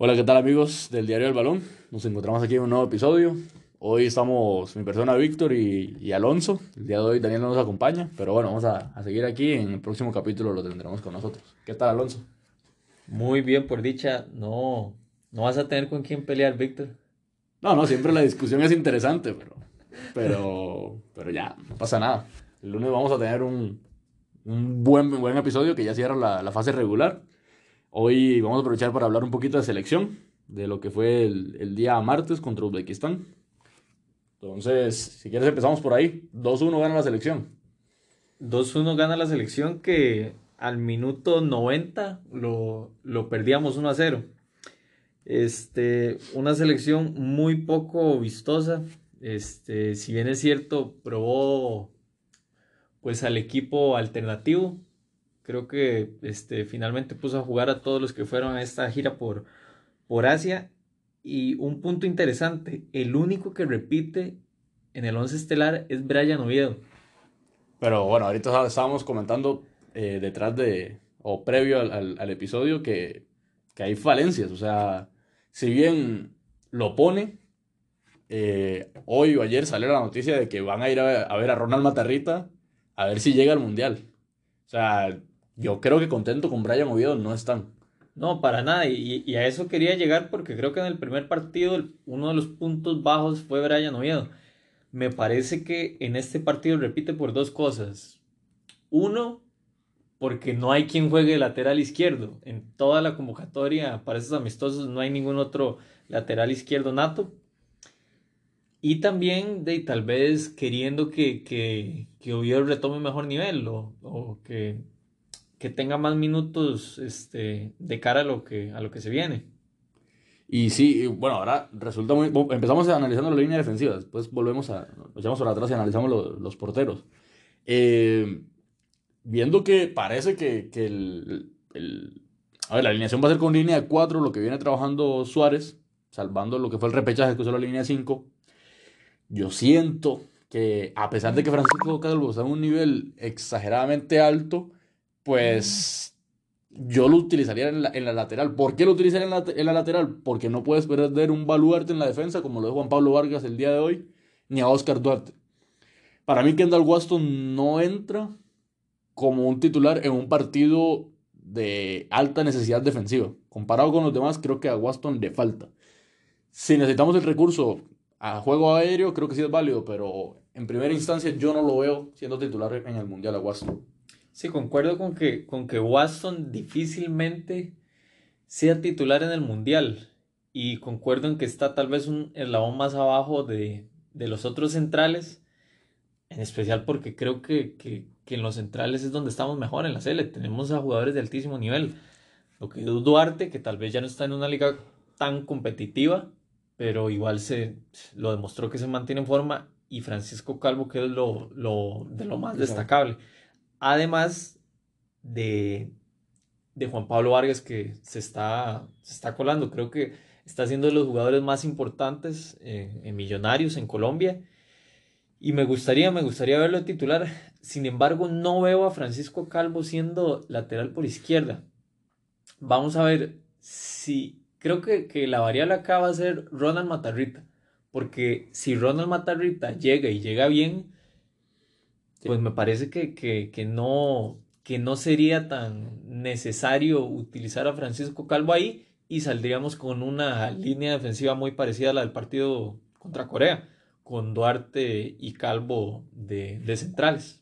Hola, ¿qué tal amigos del Diario del Balón? Nos encontramos aquí en un nuevo episodio. Hoy estamos mi persona Víctor y, Alonso. El día de hoy Daniel no nos acompaña, pero bueno, vamos a, a, seguir aquí. En el próximo capítulo lo tendremos con nosotros. ¿Qué tal, Alonso? Muy bien, por dicha. No, no vas a tener con quién pelear, Víctor. No, no, siempre la discusión es interesante, pero, pero, pero ya, no pasa nada. El lunes vamos a tener un, un buen, buen episodio que ya cierra la, la fase regular. Hoy vamos a aprovechar para hablar un poquito de selección, de lo que fue el, día martes contra Uzbekistán. Entonces, si quieres empezamos por ahí. 2-1 gana la selección. 2-1 gana la selección que al minuto 90 lo, lo perdíamos 1-0. Este, una selección muy poco vistosa. Este, si bien es cierto, probó pues al equipo alternativo, Creo que este, finalmente puso a jugar a todos los que fueron a esta gira por, por Asia. Y un punto interesante, el único que repite en el 11 estelar es Brian Oviedo. Pero bueno, ahorita estábamos comentando eh, detrás de, o previo al, al, episodio, que, que, hay falencias. O sea, si bien lo pone, eh, hoy o ayer salió la noticia de que van a ir a, a ver a Ronald Matarrita a ver si llega al Mundial. O sea, yo creo que contento con Brian Oviedo no están. No, para nada. Y, a eso quería llegar porque creo que en el primer partido uno de los puntos bajos fue Brian Oviedo. Me parece que en este partido repite por dos cosas. Uno, porque no hay quien juegue lateral izquierdo. En toda la convocatoria para esos amistosos no hay ningún otro lateral izquierdo nato. Y también de tal vez queriendo que, que, que Oviedo retome mejor nivel o, o que que tenga más minutos este, de cara a lo, que, a lo que se viene. Y sí, bueno, ahora resulta muy... Empezamos analizando la línea defensiva, después volvemos a... Echamos para atrás y analizamos los porteros. Eh, viendo que parece que, que el, el, A ver, la alineación va a ser con línea de 4, lo que viene trabajando Suárez, salvando lo que fue el repechaje que usó la línea de 5. Yo siento que a pesar de que Francisco Calvo está en un nivel exageradamente alto, pues yo lo utilizaría en la, lateral. ¿Por qué lo utilizaría en la, en la, lateral? Porque no puedes perder un baluarte en la defensa, como lo de Juan Pablo Vargas el día de hoy, ni a Oscar Duarte. Para mí, Kendall Waston no entra como un titular en un partido de alta necesidad defensiva. Comparado con los demás, creo que a Waston le falta. Si necesitamos el recurso a juego aéreo, creo que sí es válido, pero en primera instancia yo no lo veo siendo titular en el Mundial a Waston. Sí, concuerdo con que, con que Watson difícilmente sea titular en el Mundial. Y concuerdo en que está tal vez un eslabón más abajo de, de los otros centrales. En especial porque creo que, que, que, en los centrales es donde estamos mejor en la Sele. Tenemos a jugadores de altísimo nivel. Lo que es Duarte, que tal vez ya no está en una liga tan competitiva, pero igual se lo demostró que se mantiene en forma. Y Francisco Calvo, que es lo, lo de lo más destacable. Además de, de Juan Pablo Vargas que se está, se está colando, creo que está siendo de los jugadores más importantes eh, en Millonarios en Colombia. Y me gustaría, me gustaría verlo titular. Sin embargo, no veo a Francisco Calvo siendo lateral por izquierda. Vamos a ver si. Creo que, que la variable acá va a ser Ronald Matarrita. Porque si Ronald Matarrita llega y llega bien, pues me parece que, que, que, no, que no sería tan necesario utilizar a Francisco Calvo ahí y saldríamos con una línea defensiva muy parecida a la del partido contra Corea, con Duarte y Calvo de, de centrales.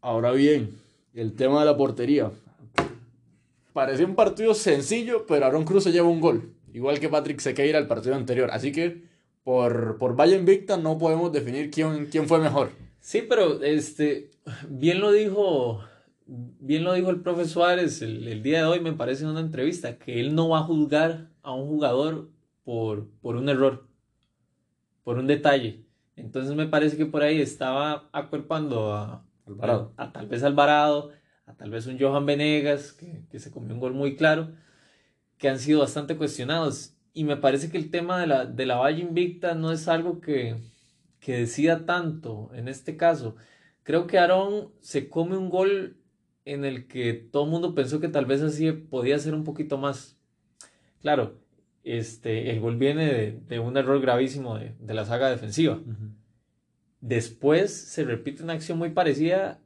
Ahora bien, el tema de la portería. Parecía un partido sencillo, pero Aaron Cruz se lleva un gol, igual que Patrick Sequeira el partido anterior. Así que por, por Valle Invicta no podemos definir quién, quién fue mejor. Sí, pero este, bien lo dijo, bien lo dijo el profe Suárez el, el, día de hoy, me parece en una entrevista, que él no va a juzgar a un jugador por, por un error, por un detalle. Entonces me parece que por ahí estaba acuerpando a, Alvarado. a, a tal vez Alvarado, a tal vez un Johan Venegas, que, que se comió un gol muy claro, que han sido bastante cuestionados. Y me parece que el tema de la, de la Valle Invicta no es algo que, que decida tanto en este caso. Creo que Aaron se come un gol en el que todo el mundo pensó que tal vez así podía ser un poquito más. claro, este, el gol viene de, un error gravísimo de, la saga defensiva. Después se repite una acción muy parecida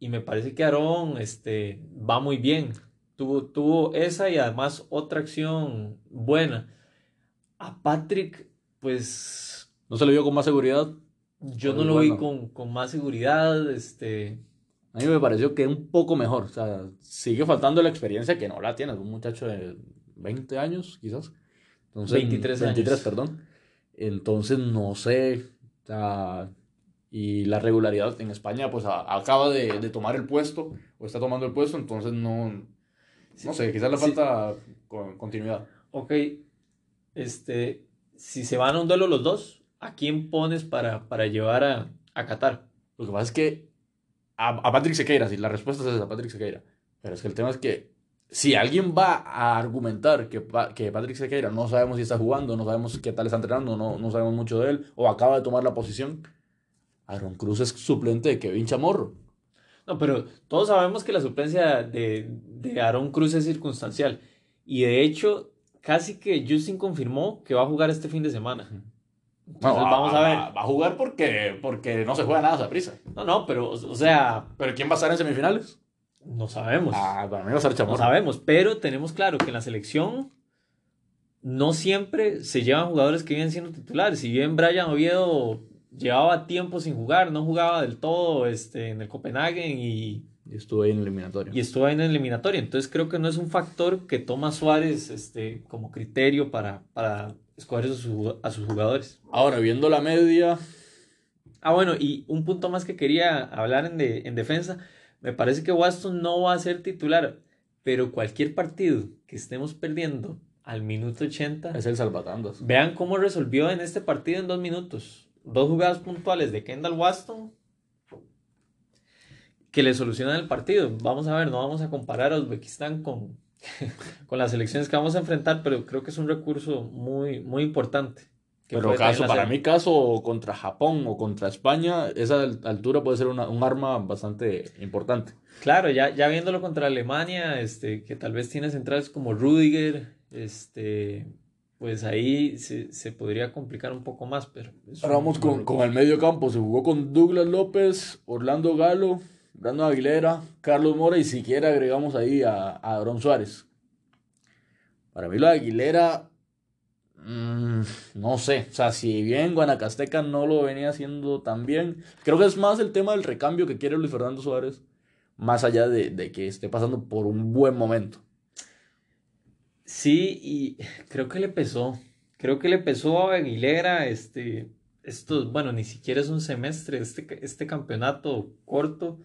y me parece que Aarón este, va muy bien. Tuvo, tuvo esa y además otra acción buena. A Patrick, pues... ¿No se le vio con más seguridad? Yo no lo vi con, con, más seguridad. Este... A mí me pareció que un poco mejor. O sea, sigue faltando la experiencia que no la tiene. Un muchacho de 20 años, quizás. Entonces, 23 años. 23, perdón. Entonces, no sé. O sea, y la regularidad en España pues acaba de, de, tomar el puesto o está tomando el puesto, entonces no, no sé, quizás le falta continuidad. Ok, este, si se van a un duelo los dos, ¿a quién pones para, para llevar a, a Qatar? Lo que pasa es que a, a Patrick Sequeira, si la respuesta es a Patrick Sequeira, pero es que el tema es que si alguien va a argumentar que, que Patrick Sequeira no sabemos si está jugando, no sabemos qué tal está entrenando, no, no sabemos mucho de él, o acaba de tomar la posición, Aaron Cruz es suplente de Kevin Chamorro. No, pero todos sabemos que la suplencia de, de Aaron Cruz es circunstancial. Y de hecho, casi que Justin confirmó que va a jugar este fin de semana. Entonces, vamos a ver. Va, a jugar porque, porque no se juega nada a prisa. No, no, pero, o sea. ¿Pero quién va a estar en semifinales? No sabemos. Ah, para mí va a ser Chamorro. No sabemos, pero tenemos claro que en la selección no siempre se llevan jugadores que vienen siendo titulares. Si bien Brian Oviedo llevaba tiempo sin jugar, no jugaba del todo este, en el Copenhagen y, y estuvo ahí en el eliminatorio. Y estuvo ahí en el eliminatorio. Entonces creo que no es un factor que toma Suárez este, como criterio para, para escoger a sus, a sus jugadores. Ahora, viendo la media. Ah, bueno, y un punto más que quería hablar en, de, en defensa. Me parece que Waston no va a ser titular, pero cualquier partido que estemos perdiendo al minuto 80. Es el salvatandas. Vean cómo resolvió en este partido en dos minutos dos jugadas puntuales de Kendall Waston que le solucionan el partido. Vamos a ver, no vamos a comparar a Uzbekistán con, con las elecciones que vamos a enfrentar, pero creo que es un recurso muy, muy importante. Pero caso, para mí caso contra Japón o contra España, esa altura puede ser una, un arma bastante importante. Claro, ya, ya viéndolo contra Alemania, este, que tal vez tiene centrales como Rudiger, este, pues ahí se, se, podría complicar un poco más. Pero Ahora vamos con, con, el medio campo. Se jugó con Douglas López, Orlando Galo, Brando Aguilera, Carlos Mora y siquiera agregamos ahí a, a Suárez. Para mí lo de Aguilera, mmm, no sé. O sea, si bien Guanacasteca no lo venía haciendo tan bien, creo que es más el tema del recambio que quiere Luis Fernando Suárez, más allá de, de que esté pasando por un buen momento. Sí, y creo que le pesó. Creo que le pesó a Aguilera, este, esto, bueno, ni siquiera es un semestre, este, este campeonato corto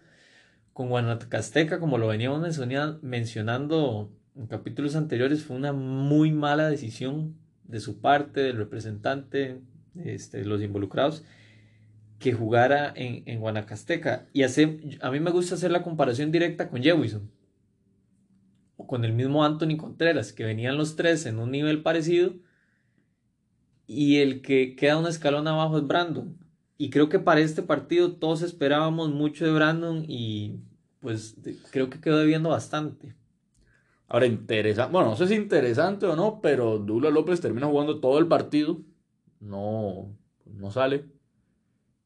con Guanacasteca, como lo veníamos mencionando en capítulos anteriores, fue una muy mala decisión de su parte, del representante, este, los involucrados, que jugara en, Guanacasteca. Y hace, a mí me gusta hacer la comparación directa con Jewison con el mismo Anthony Contreras, que venían los tres en un nivel parecido, y el que queda un escalón abajo es Brandon. Y creo que para este partido todos esperábamos mucho de Brandon y pues creo que quedó debiendo bastante. Ahora, interesante, bueno, no sé si interesante o no, pero Douglas López termina jugando todo el partido, no, no sale.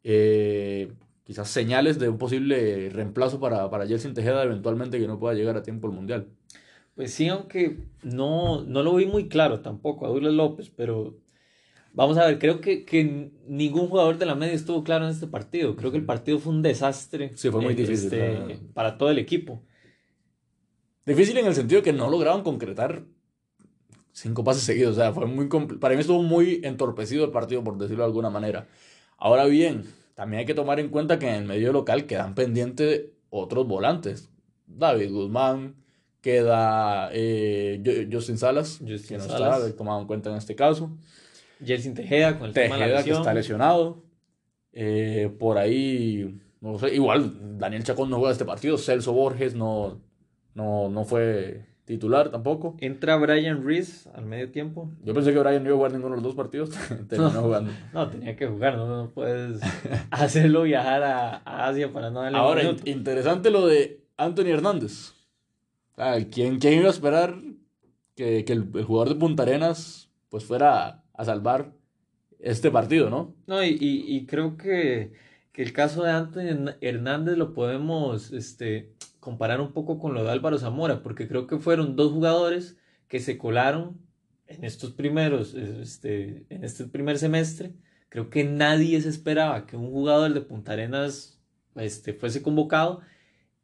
Eh, quizás señales de un posible reemplazo para, para Jelsin Tejeda eventualmente que no pueda llegar a tiempo al Mundial. Pues sí, aunque no, no lo vi muy claro tampoco a Douglas López, pero vamos a ver, creo que, que, ningún jugador de la media estuvo claro en este partido. Creo que el partido fue un desastre. Sí, fue muy eh, difícil. Este, para todo el equipo. Difícil en el sentido que no lograban concretar cinco pases seguidos. O sea, fue muy para mí estuvo muy entorpecido el partido, por decirlo de alguna manera. Ahora bien, también hay que tomar en cuenta que en el medio local quedan pendientes otros volantes. David Guzmán, Queda eh, Justin Salas, que no está tomado en cuenta en este caso. Jelsin Tejeda con el tema de la que está lesionado. Eh, por ahí, no sé, igual Daniel Chacón no juega este partido. Celso Borges no, no, no fue titular tampoco. Entra Brian Reese al medio tiempo. Yo pensé que Brian no iba a jugar ninguno de los dos partidos. Terminó no, jugando. No, tenía que jugar, no, puedes hacerlo viajar a, Asia para no darle Ahora, interesante lo de Anthony Hernández. Ah, ¿quién, ¿Quién iba a esperar que, que el, el jugador de Punta Arenas pues fuera a, salvar este partido, ¿no? No, y, y, y creo que, que el caso de Anthony Hernández lo podemos este, comparar un poco con lo de Álvaro Zamora, porque creo que fueron dos jugadores que se colaron en estos primeros, este, en este primer semestre. Creo que nadie se esperaba que un jugador de Punta Arenas este, fuese convocado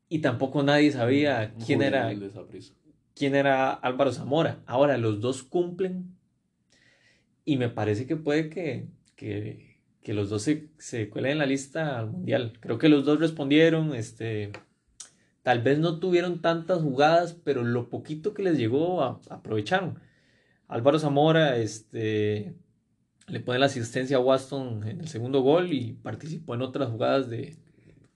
y tampoco nadie sabía quién era, quién era Álvaro Zamora. Ahora los dos cumplen y me parece que puede que, que, que los dos se, se cuelen en la lista al mundial. Creo que los dos respondieron, este, tal vez no tuvieron tantas jugadas, pero lo poquito que les llegó aprovecharon. Álvaro Zamora, este, le pone la asistencia a Waston en el segundo gol y participó en otras jugadas de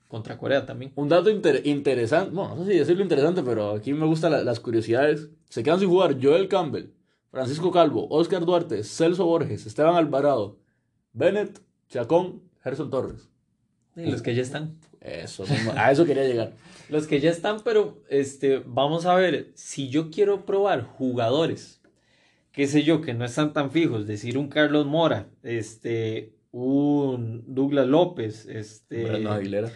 contra Corea también. Un dato inter- interesante, bueno, no sé si decirlo interesante, pero aquí me gustan la- las curiosidades. Se quedan sin jugar Joel Campbell, Francisco Calvo, Oscar Duarte, Celso Borges, Esteban Alvarado, Bennett, Chacón, Gerson Torres. Y los que ya están. Eso, a eso quería llegar. Los que ya están, pero este, vamos a ver, si yo quiero probar jugadores, qué sé yo, que no están tan fijos, decir un Carlos Mora, este, un Douglas López, este, Brandon Aguilera.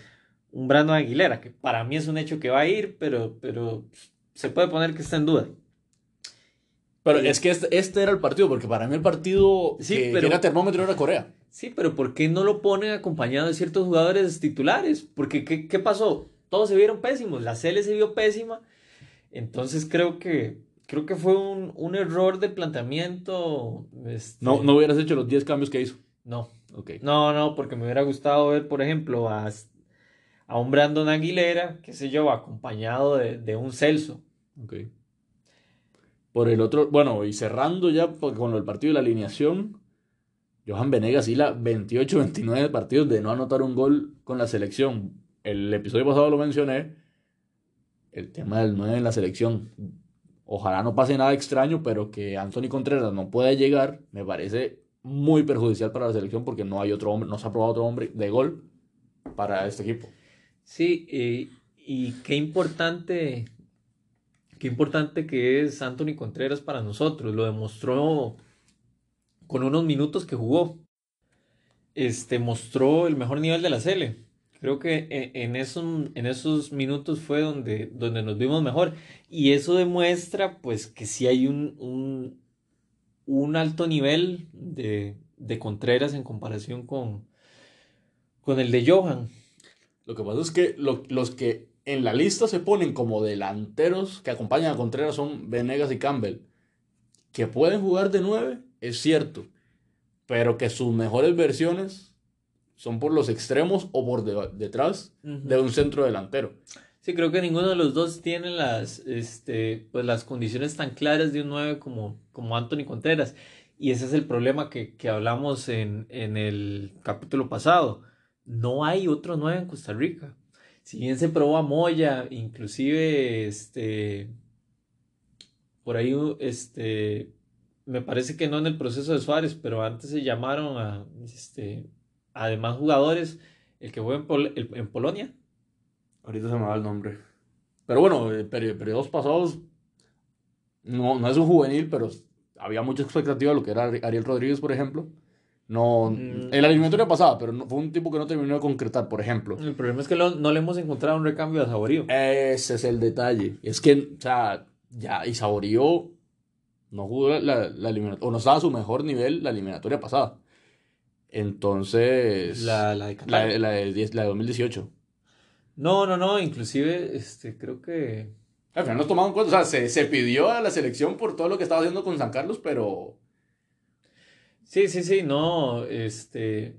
un Brandon Aguilera, que para mí es un hecho que va a ir, pero, pero se puede poner que está en duda. Pero Sí. es que este, este era el partido, porque para mí el partido Sí, que, que pero- era termómetro era Corea. Sí, pero ¿por qué no lo ponen acompañado de ciertos jugadores titulares? Porque ¿qué, qué pasó? Todos se vieron pésimos, la CL se vio pésima, entonces creo que creo que fue un, un error de planteamiento. este, No, no hubieras hecho los 10 cambios que hizo. no, Ok. no, no, porque me hubiera gustado ver, por ejemplo, a, a un Brandon Aguilera, qué sé yo, acompañado de, de un Celso. Ok. Por el otro, bueno, y cerrando ya con el partido de la alineación, Johan Venegas hila 28-29 partidos de no anotar un gol con la selección. El episodio pasado lo mencioné, el tema del 9 en la selección. Ojalá no pase nada extraño, pero que Anthony Contreras no pueda llegar, me parece muy perjudicial para la selección porque no hay otro hombre, no se ha probado otro hombre de gol para este equipo. Sí, y qué importante, qué importante que es Anthony Contreras para nosotros. Lo demostró con unos minutos que jugó. Este mostró el mejor nivel de la Sele. Creo que en, en esos, en esos minutos fue donde, donde nos vimos mejor. Y eso demuestra pues que sí hay un, un, alto nivel de, de Contreras en comparación con, con el de Johan. Lo que pasa es que lo- los que en la lista se ponen como delanteros que acompañan a Contreras son Venegas y Campbell. Que pueden jugar de 9, es cierto. Pero que sus mejores versiones son por los extremos o por de- detrás de un centro delantero. Sí, creo que ninguno de los dos tiene las, este, pues las condiciones tan claras de un 9 como, como Anthony Contreras. Y ese es el problema que, que hablamos en, en el capítulo pasado. No hay otro 9 en Costa Rica. Si bien se probó a Moya, inclusive este, por ahí este, me parece que no en el proceso de Suárez, pero antes se llamaron a, este, a demás jugadores, el que fue en, Polonia. Ahorita se me va el nombre. Pero bueno, eh, peri- periodos pasados no, no es un juvenil, pero había mucha expectativa de lo que era Ari- Ariel Rodríguez, por ejemplo. No, Mm. en la eliminatoria pasada, pero no- fue un tipo que no terminó de concretar, por ejemplo. El problema es que lo- no le hemos encontrado un recambio a Saborío. Ese es el detalle. Es que, o sea, ya, y Saborío no jugó la, la, eliminatoria, o no estaba a su mejor nivel la eliminatoria pasada. Entonces, La, la de Qatar. la de, 10 la de 2018. No, no, no, inclusive este, creo que... Al final no tomaron en cuenta, o sea, se, se pidió a la selección por todo lo que estaba haciendo con San Carlos, pero Sí, sí, sí, no, este...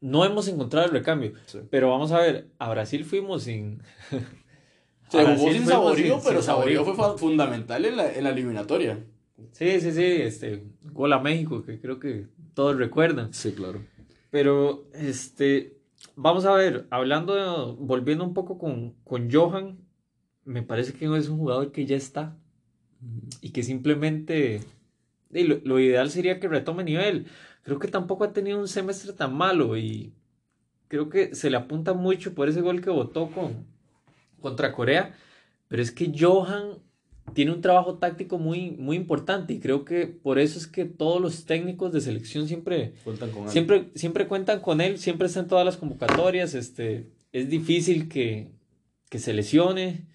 No hemos encontrado el recambio. Sí. Pero vamos a ver, a Brasil fuimos sin... se jugó Brasil sin Saborío, sin- pero sin Saborío fue fundamental en la, en la eliminatoria. Sí, sí, sí, este, gol a México, que creo que todos recuerdan. Sí, claro. Pero, este, vamos a ver, hablando, de- volviendo un poco con, con Johan, me parece que es un jugador que ya está y que simplemente y lo, lo ideal sería que retome nivel. Creo que tampoco ha tenido un semestre tan malo y creo que se le apunta mucho por ese gol que votó con, contra Corea. Pero es que Johan tiene un trabajo táctico muy, muy importante y creo que por eso es que todos los técnicos de selección siempre cuentan con él. Siempre, siempre cuentan con él, siempre está en todas las convocatorias. Este, es difícil que, que se lesione.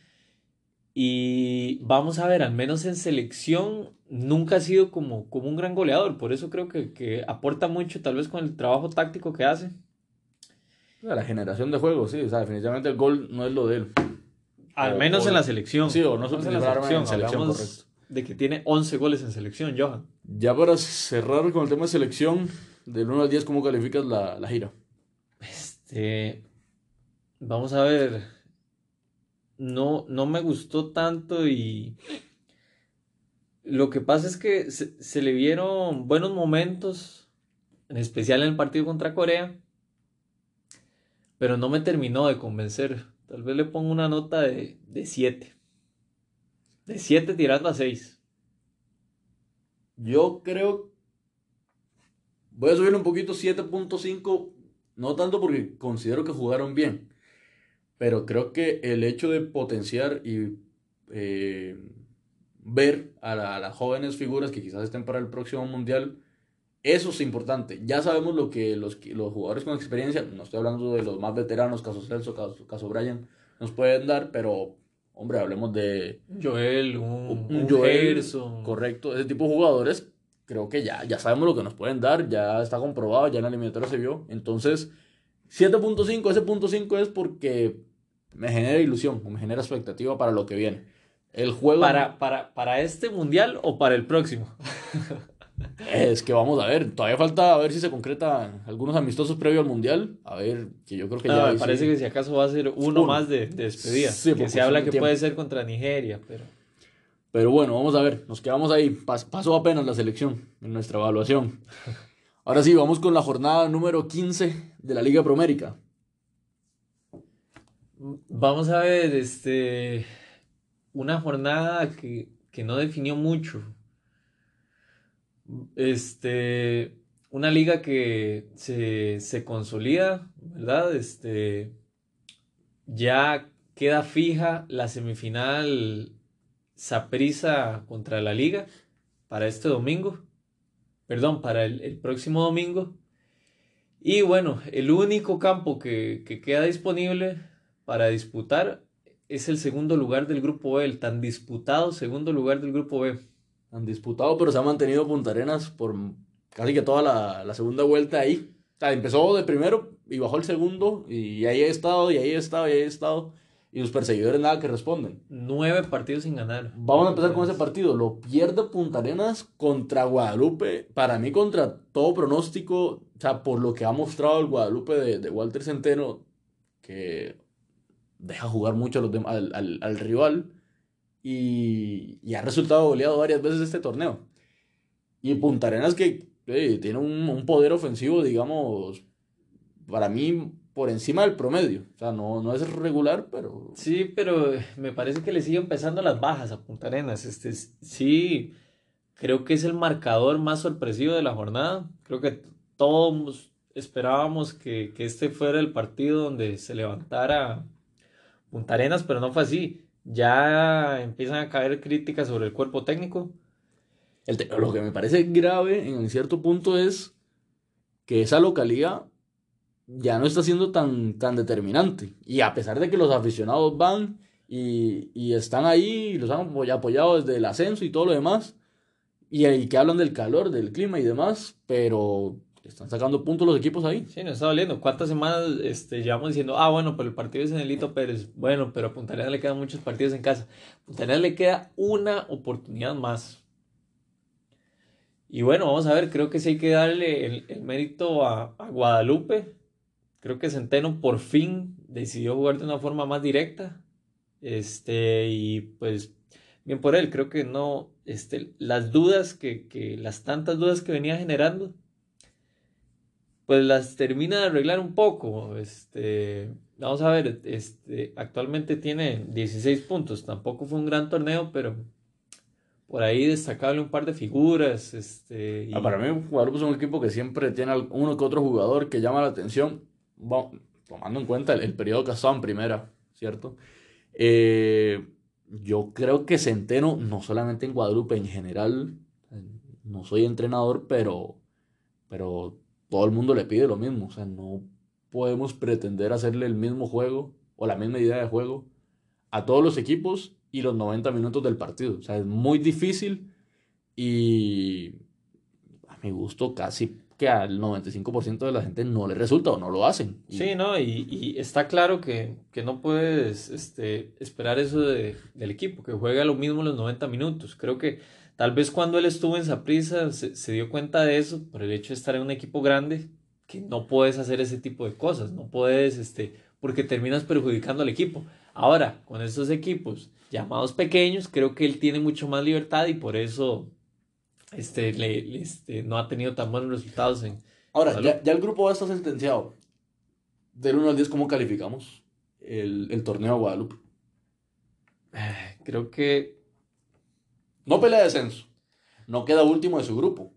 Y vamos a ver, al menos en selección nunca ha sido como, como un gran goleador. Por eso creo que, que aporta mucho, tal vez con el trabajo táctico que hace. La generación de juegos, sí. O sea, definitivamente el gol no es lo de él. Al menos en la selección. Sí, o no en la selección. Hablamos de que tiene 11 goles en selección, Johan. Ya para cerrar con el tema de selección, del 1 al 10, ¿cómo calificas la, la gira? Este. Vamos a ver. No, no me gustó tanto y. Lo que pasa es que se, se le vieron buenos momentos, en especial en el partido contra Corea, pero no me terminó de convencer. Tal vez le pongo una nota de 7. De 7 tirando a 6. Yo creo. Voy a subir un poquito 7.5. No tanto porque considero que jugaron bien. Pero creo que el hecho de potenciar y eh, ver a, a, las jóvenes figuras que quizás estén para el próximo mundial eso es importante. Ya sabemos lo que los, los jugadores con experiencia, no estoy hablando de los más veteranos, caso Celso, caso, caso Brian, nos pueden dar, pero, hombre, hablemos de... Joel, un, un, Joel, Correcto, ese tipo de jugadores, creo que ya, ya sabemos lo que nos pueden dar, ya está comprobado, ya en la eliminatoria se vio. Entonces, 7.5, ese punto 5 es porque me genera ilusión, me genera expectativa para lo que viene. El juego... ¿Para, para, para este mundial o para el próximo? Es que vamos a ver, todavía falta a ver si se concreta algunos amistosos previo al Mundial. A ver, que yo creo que ya. me parece que si acaso va a ser uno, más de, de despedida. que se habla que puede ser contra Nigeria, pero. Pero bueno, vamos a ver, nos quedamos ahí. pasó apenas la selección en nuestra evaluación. Ahora sí, vamos con la jornada número 15 de la Liga Promérica. Vamos a ver, este. Una jornada que, que no definió mucho este, una liga que se, consolida, ¿verdad? Este, ya queda fija la semifinal Saprisa contra la liga para este domingo, perdón, para el, próximo domingo. Y bueno, el único campo que, que, queda disponible para disputar es el segundo lugar del grupo B, el tan disputado segundo lugar del grupo B han disputado, pero se ha mantenido Punta Arenas por casi que toda la, la, segunda vuelta ahí. O sea, empezó de primero y bajó el segundo, y ahí ha estado, y ahí ha estado, y ahí ha estado. Y los perseguidores nada que responden. Nueve partidos sin ganar. Vamos a empezar con ese partido. Lo pierde Punta Arenas contra Guadalupe. Para mí, contra todo pronóstico, o sea, por lo que ha mostrado el Guadalupe de, de Walter Centeno, que deja jugar mucho a los al, al, al rival y, ha resultado goleado varias veces este torneo. Y Punta Arenas que tiene un, poder ofensivo, digamos, para mí por encima del promedio. O sea, no, no es regular, pero... Sí, pero me parece que le siguen empezando las bajas a Punta Arenas. Este, sí, creo que es el marcador más sorpresivo de la jornada. Creo que todos esperábamos que, que este fuera el partido donde se levantara Punta Arenas, pero no fue así ya empiezan a caer críticas sobre el cuerpo técnico. lo que me parece grave en cierto punto es que esa localidad ya no está siendo tan, tan determinante. Y a pesar de que los aficionados van y, y están ahí, y los han apoyado desde el ascenso y todo lo demás, y, y que hablan del calor, del clima y demás, pero están sacando puntos los equipos ahí. Sí, nos está doliendo. ¿Cuántas semanas este, llevamos diciendo, ah, bueno, pero el partido es en el Lito Pérez? Bueno, pero a Punta le quedan muchos partidos en casa. A Punta le queda una oportunidad más. Y bueno, vamos a ver, creo que sí hay que darle el, mérito a, a, Guadalupe. Creo que Centeno por fin decidió jugar de una forma más directa. Este, y pues, bien por él, creo que no, este, las dudas que, que las tantas dudas que venía generando, pues las termina de arreglar un poco. Este, vamos a ver, este, actualmente tiene 16 puntos, tampoco fue un gran torneo, pero por ahí destacable un par de figuras. Este, ah, para mí, Guadalupe es un equipo que siempre tiene uno que otro jugador que llama la atención, tomando en cuenta el, periodo que ha estado en primera, ¿cierto? Eh, yo creo que Centeno, no solamente en Guadalupe, en general, no soy entrenador, pero, pero todo el mundo le pide lo mismo. O sea, no podemos pretender hacerle el mismo juego o la misma idea de juego a todos los equipos y los 90 minutos del partido. O sea, es muy difícil y a mi gusto casi que al 95% de la gente no le resulta o no lo hacen. Sí, ¿no? Y, está claro que, no puedes este, esperar eso de, del equipo, que juegue lo mismo los 90 minutos. Creo que tal vez cuando él estuvo en Saprissa se, se dio cuenta de eso, por el hecho de estar en un equipo grande, que no puedes hacer ese tipo de cosas, no puedes, este, porque terminas perjudicando al equipo. Ahora, con estos equipos llamados pequeños, creo que él tiene mucho más libertad y por eso este, le, este, no ha tenido tan buenos resultados en... Ahora, ya, ya, el grupo A está sentenciado. Del 1 al 10, ¿cómo calificamos el, el torneo de Guadalupe? Creo que... No pelea de descenso. No queda último de su grupo.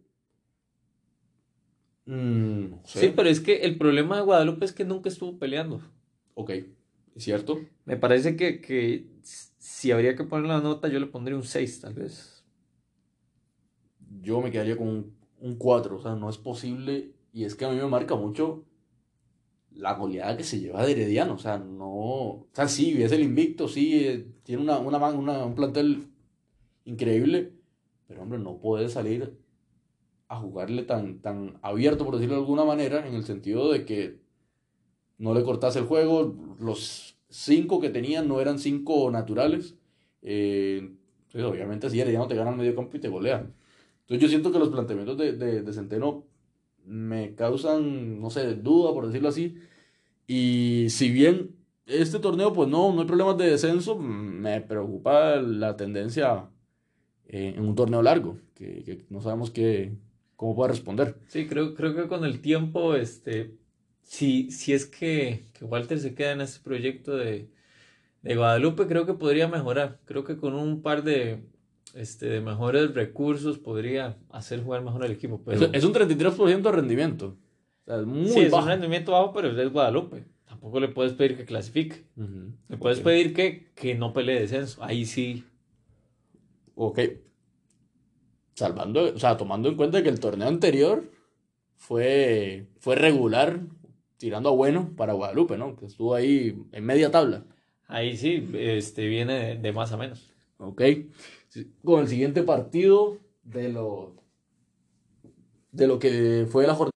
Mm, sí, pero es que el problema de Guadalupe es que nunca estuvo peleando. Ok, ¿es cierto? Me parece que, que si habría que poner la nota, yo le pondría un 6, tal vez yo me quedaría con un, 4. O sea, no es posible. Y es que a mí me marca mucho la goleada que se lleva de Herediano. O sea, no. O sea, sí, es el invicto, sí, eh, tiene una, una, un plantel increíble. Pero, hombre, no puede salir a jugarle tan, tan abierto, por decirlo de alguna manera, en el sentido de que no le cortase el juego. Los cinco que tenían no eran cinco naturales. Eh, obviamente, si Herediano te gana el medio campo y te golean. Entonces yo siento que los planteamientos de, de, Centeno me causan, no sé, duda, por decirlo así. Y si bien este torneo, pues no, no hay problemas de descenso, me preocupa la tendencia eh, en un torneo largo, que, no sabemos qué, cómo puede responder. Sí, creo, creo que con el tiempo, este, si, si es que, que Walter se queda en este proyecto de, de Guadalupe, creo que podría mejorar. Creo que con un par de, este, de mejores recursos podría hacer jugar mejor al equipo. Pero... Es, un 33% de rendimiento. es muy sí, es un rendimiento bajo, pero es Guadalupe. Tampoco le puedes pedir que clasifique. Le puedes pedir que, que no pelee descenso. Ahí sí. Ok. Salvando, o sea, tomando en cuenta que el torneo anterior fue, fue regular, tirando a bueno para Guadalupe, ¿no? Que estuvo ahí en media tabla. Ahí sí, este, viene de, más a menos. Ok con el siguiente partido de lo, de lo que fue la jornada.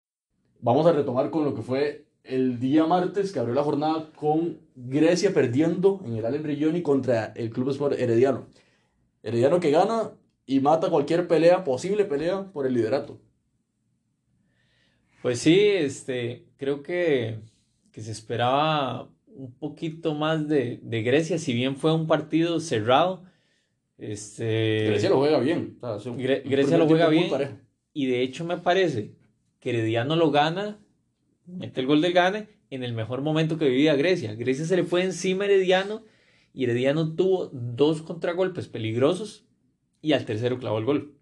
Vamos a retomar con lo que fue el día martes, que abrió la jornada con Grecia perdiendo en el Allen Rigioni contra el Club Sport Herediano. Herediano que gana y mata cualquier pelea, posible pelea, por el liderato. Pues sí, este, creo que, que se esperaba un poquito más de, de Grecia, si bien fue un partido cerrado este, Grecia lo juega bien. Grecia lo juega bien. Y de hecho me parece que Herediano lo gana, mete el gol del gane, en el mejor momento que vivía Grecia. Grecia se le fue encima a Herediano y Herediano tuvo dos contragolpes peligrosos y al tercero clavó el gol.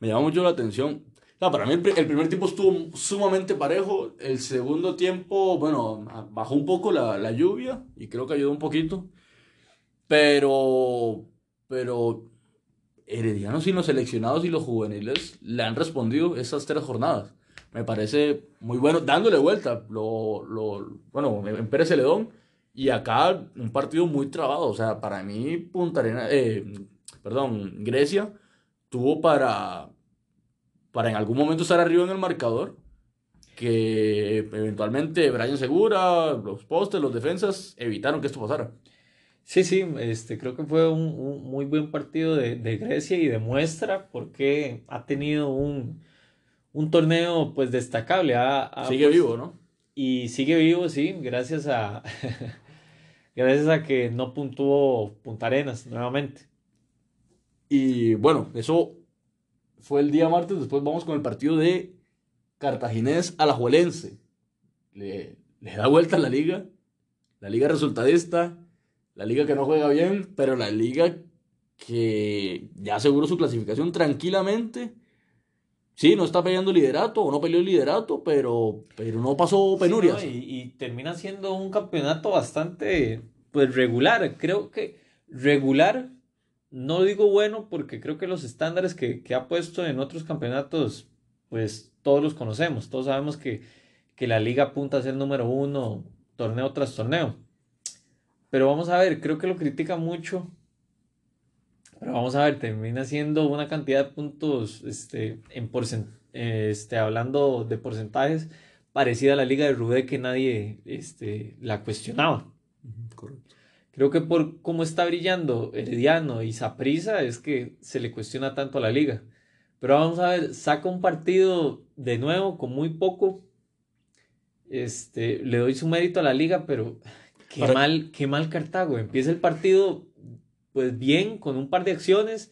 Me llama mucho la atención. para mí el, primer tiempo estuvo sumamente parejo. El segundo tiempo, bueno, bajó un poco la, la lluvia y creo que ayudó un poquito. Pero pero Heredianos y los seleccionados y los juveniles le han respondido esas tres jornadas. Me parece muy bueno, dándole vuelta, lo, lo, bueno, en Pérez Celedón, y acá un partido muy trabado. O sea, para mí, Punta Arena, eh, perdón, Grecia tuvo para, para en algún momento estar arriba en el marcador, que eventualmente Brian Segura, los postes, los defensas, evitaron que esto pasara. Sí, sí, este, creo que fue un, muy buen partido de, Grecia y demuestra por qué ha tenido un, torneo pues destacable. sigue pues, vivo, ¿no? Y sigue vivo, sí, gracias a, gracias a que no puntuó Punta Arenas nuevamente. Y bueno, eso fue el día martes, después vamos con el partido de Cartaginés Alajuelense. Le, le da vuelta a la liga, la liga resultadista la liga que no juega bien, pero la liga que ya aseguró su clasificación tranquilamente. Sí, no está peleando liderato o no peleó el liderato, pero, pero no pasó penurias. y, termina siendo un campeonato bastante pues regular. Creo que regular, no digo bueno porque creo que los estándares que, que, ha puesto en otros campeonatos, pues todos los conocemos, todos sabemos que, que la liga apunta a ser número uno torneo tras torneo. Pero vamos a ver, creo que lo critica mucho. Pero vamos a ver, termina siendo una cantidad de puntos este, en este, hablando de porcentajes parecida a la liga de Rubé que nadie este, la cuestionaba. Creo que por cómo está brillando Herediano y Saprisa es que se le cuestiona tanto a la liga. Pero vamos a ver, saca un partido de nuevo con muy poco. Este, le doy su mérito a la liga, pero qué mal, qué mal Cartago. Empieza el partido pues bien, con un par de acciones.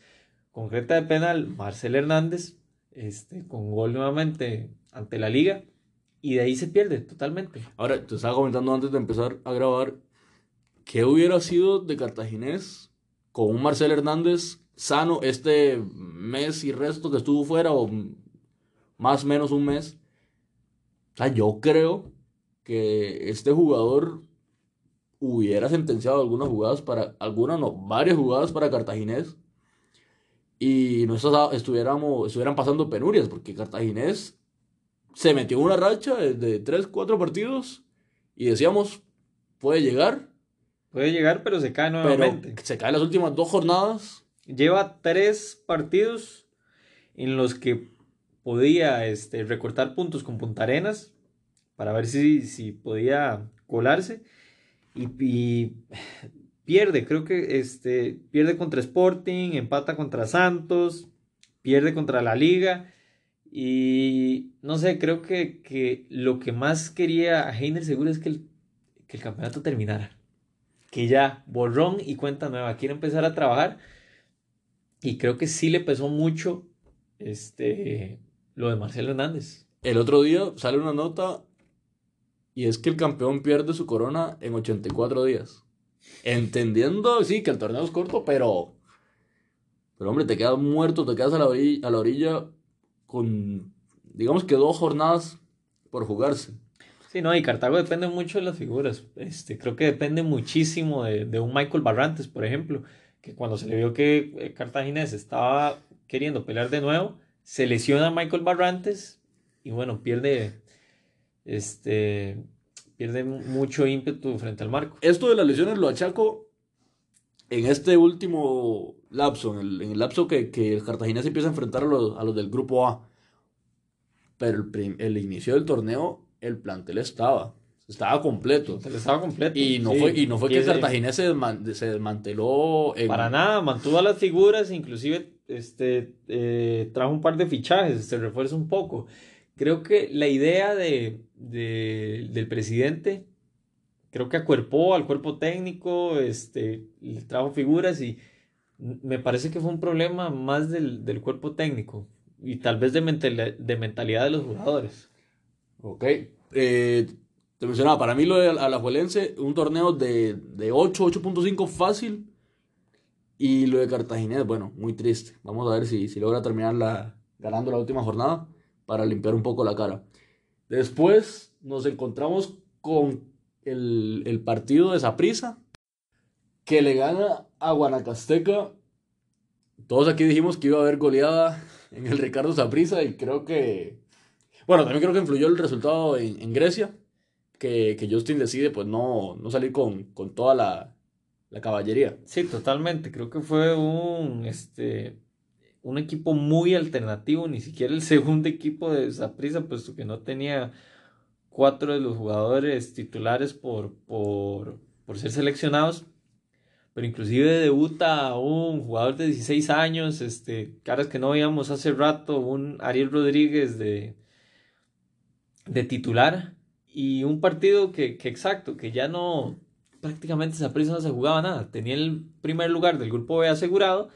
Concreta de penal, Marcel Hernández, este, con gol nuevamente ante la liga. Y de ahí se pierde totalmente. Ahora, te estaba comentando antes de empezar a grabar, ¿qué hubiera sido de Cartaginés con un Marcel Hernández sano este mes y resto que estuvo fuera, o más o menos un mes? O sea, yo creo que este jugador hubiera sentenciado algunas jugadas para, algunas no, varias jugadas para Cartaginés y no estuviéramos, estuvieran pasando penurias, porque Cartaginés se metió en una racha de 3, 4 partidos y decíamos, puede llegar. Puede llegar, pero se cae nuevamente. se cae las últimas dos jornadas. Lleva tres partidos en los que podía este, recortar puntos con Punta Arenas para ver si, si podía colarse. Y, pierde, creo que este, pierde contra Sporting, empata contra Santos, pierde contra la Liga y no sé, creo que, que lo que más quería a Heiner seguro es que el, que el campeonato terminara. Que ya, borrón y cuenta nueva, quiere empezar a trabajar. Y creo que sí le pesó mucho este, lo de Marcelo Hernández. El otro día sale una nota y es que el campeón pierde su corona en 84 días. Entendiendo, sí, que el torneo es corto, pero. Pero hombre, te quedas muerto, te quedas a la orilla, a la orilla con, digamos que dos jornadas por jugarse. Sí, no, y Cartago depende mucho de las figuras. Este, creo que depende muchísimo de, de un Michael Barrantes, por ejemplo, que cuando se le vio que eh, Cartaginés estaba queriendo pelear de nuevo, se lesiona a Michael Barrantes y bueno, pierde, este, pierde mucho ímpetu frente al marco. Esto de las lesiones lo achaco en este último lapso, en el, lapso que, que, el Cartagena se empieza a enfrentar a los, a los del grupo A. Pero el, el, inicio del torneo, el plantel estaba. Estaba completo. Estaba completo. Y no fue, y no fue que el Cartagena se, se desmanteló. Para nada, mantuvo a las figuras, inclusive este, eh, trajo un par de fichajes, se refuerza un poco. Creo que la idea de, de, del presidente creo que acuerpó al cuerpo técnico, este, le trajo figuras y me parece que fue un problema más del, del cuerpo técnico y tal vez de, mental, de mentalidad de los jugadores. Ok. Eh, te mencionaba, para mí lo de Alajuelense, un torneo de, de 8, 8.5 fácil. Y lo de Cartaginés, bueno, muy triste. Vamos a ver si, si logra terminar la, ganando la última jornada para limpiar un poco la cara. Después nos encontramos con el, partido de Saprisa, que le gana a Guanacasteca. Todos aquí dijimos que iba a haber goleada en el Ricardo Saprisa y creo que. Bueno, también creo que influyó el resultado en, en Grecia, que, que, Justin decide pues no, no salir con, con toda la, la, caballería. Sí, totalmente. Creo que fue un, este, un equipo muy alternativo, ni siquiera el segundo equipo de Saprisa, puesto que no tenía cuatro de los jugadores titulares por, por, por ser seleccionados. Pero inclusive debuta un jugador de 16 años, este, caras que no veíamos hace rato, un Ariel Rodríguez de, de titular. Y un partido que, que exacto, que ya no, prácticamente esa prisa no se jugaba nada. Tenía el primer lugar del grupo B asegurado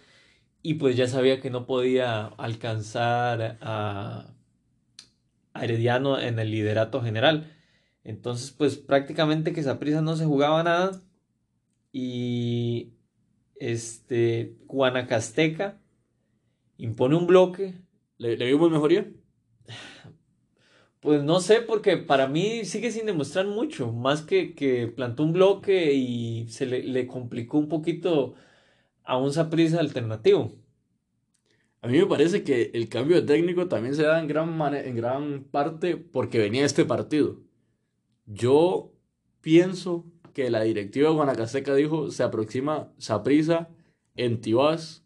y pues ya sabía que no podía alcanzar a, Herediano en el liderato general. Entonces, pues prácticamente que prisa no se jugaba nada. Y este Guanacasteca impone un bloque. ¿Le, ¿Le, vimos mejoría? Pues no sé, porque para mí sigue sin demostrar mucho. Más que, que plantó un bloque y se le, le complicó un poquito a un Saprissa alternativo. A mí me parece que el cambio de técnico también se da en gran, en gran parte porque venía este partido. Yo pienso que la directiva de Guanacasteca dijo, se aproxima Saprisa en Tibás,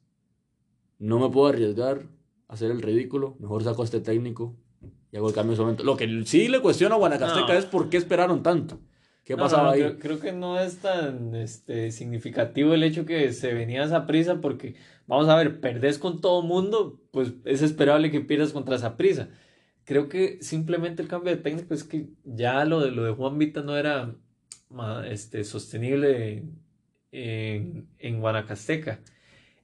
no me puedo arriesgar a hacer el ridículo, mejor saco a este técnico y hago el cambio en ese momento. Lo que sí le cuestiona a Guanacasteca es por qué esperaron tanto. ¿Qué pasaba ahí? Creo, que no es tan este, significativo el hecho que se venía esa prisa porque, vamos a ver, perdés con todo mundo, pues es esperable que pierdas contra esa prisa. Creo que simplemente el cambio de técnico es que ya lo de, lo de Juan Vita no era este, sostenible en, en Guanacasteca.